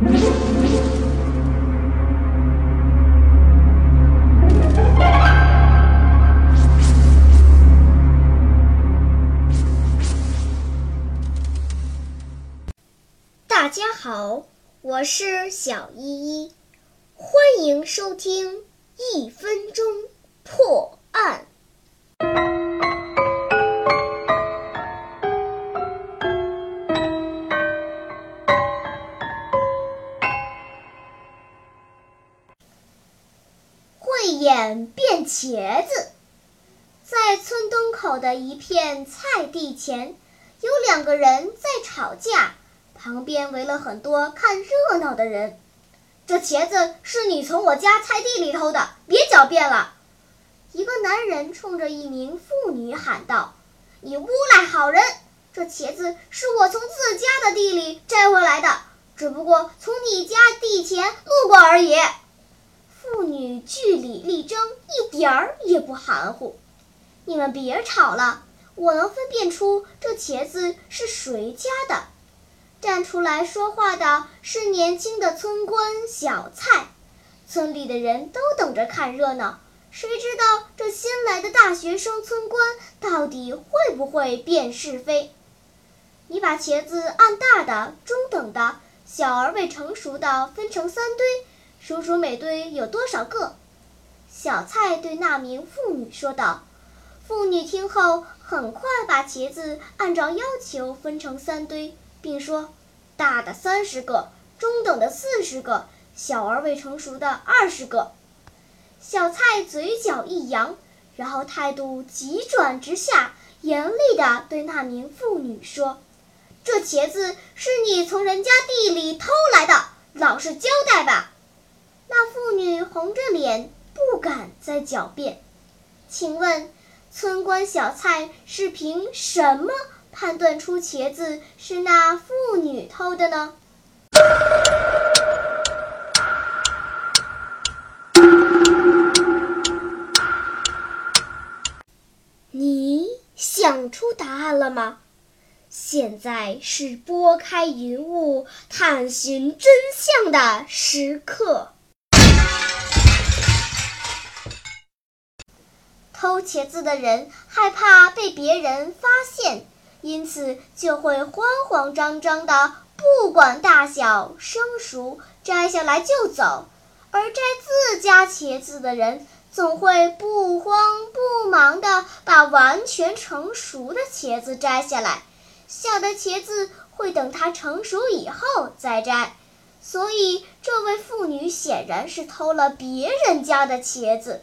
大家好，我是小依依，欢迎收听一分钟破。眼变茄子，在村东口的一片菜地前，有两个人在吵架。旁边围了很多看热闹的人。这茄子是你从我家菜地里偷的，别狡辩了！一个男人冲着一名妇女喊道：“你诬赖好人！这茄子是我从自家的地里摘回来的，只不过从你家地前路过而已。”据理力争，一点儿也不含糊。你们别吵了，我能分辨出这茄子是谁家的。站出来说话的是年轻的村官小蔡，村里的人都等着看热闹，谁知道这新来的大学生村官到底会不会辨是非？你把茄子按大的、中等的、小而未成熟的分成三堆，数数每堆有多少个。小蔡对那名妇女说道。妇女听后，很快把茄子按照要求分成三堆。并说：“大的三十个，中等的四十个，小而未成熟的二十个。”小蔡嘴角一扬，然后态度急转直下，严厉地对那名妇女说：“这茄子是你从人家地里偷来的，老实交代吧。”女红着脸，不敢再狡辩。请问，村官小蔡是凭什么？判断出茄子是那妇女偷的呢？你想出答案了吗？现在是拨开云雾探寻真相的时刻。偷茄子的人害怕被别人发现。因此就会慌慌张张的，不管大小生熟，摘下来就走；而摘自家茄子的人，总会不慌不忙的把完全成熟的茄子摘下来，小的茄子会等它成熟以后再摘。所以，这位妇女显然是偷了别人家的茄子。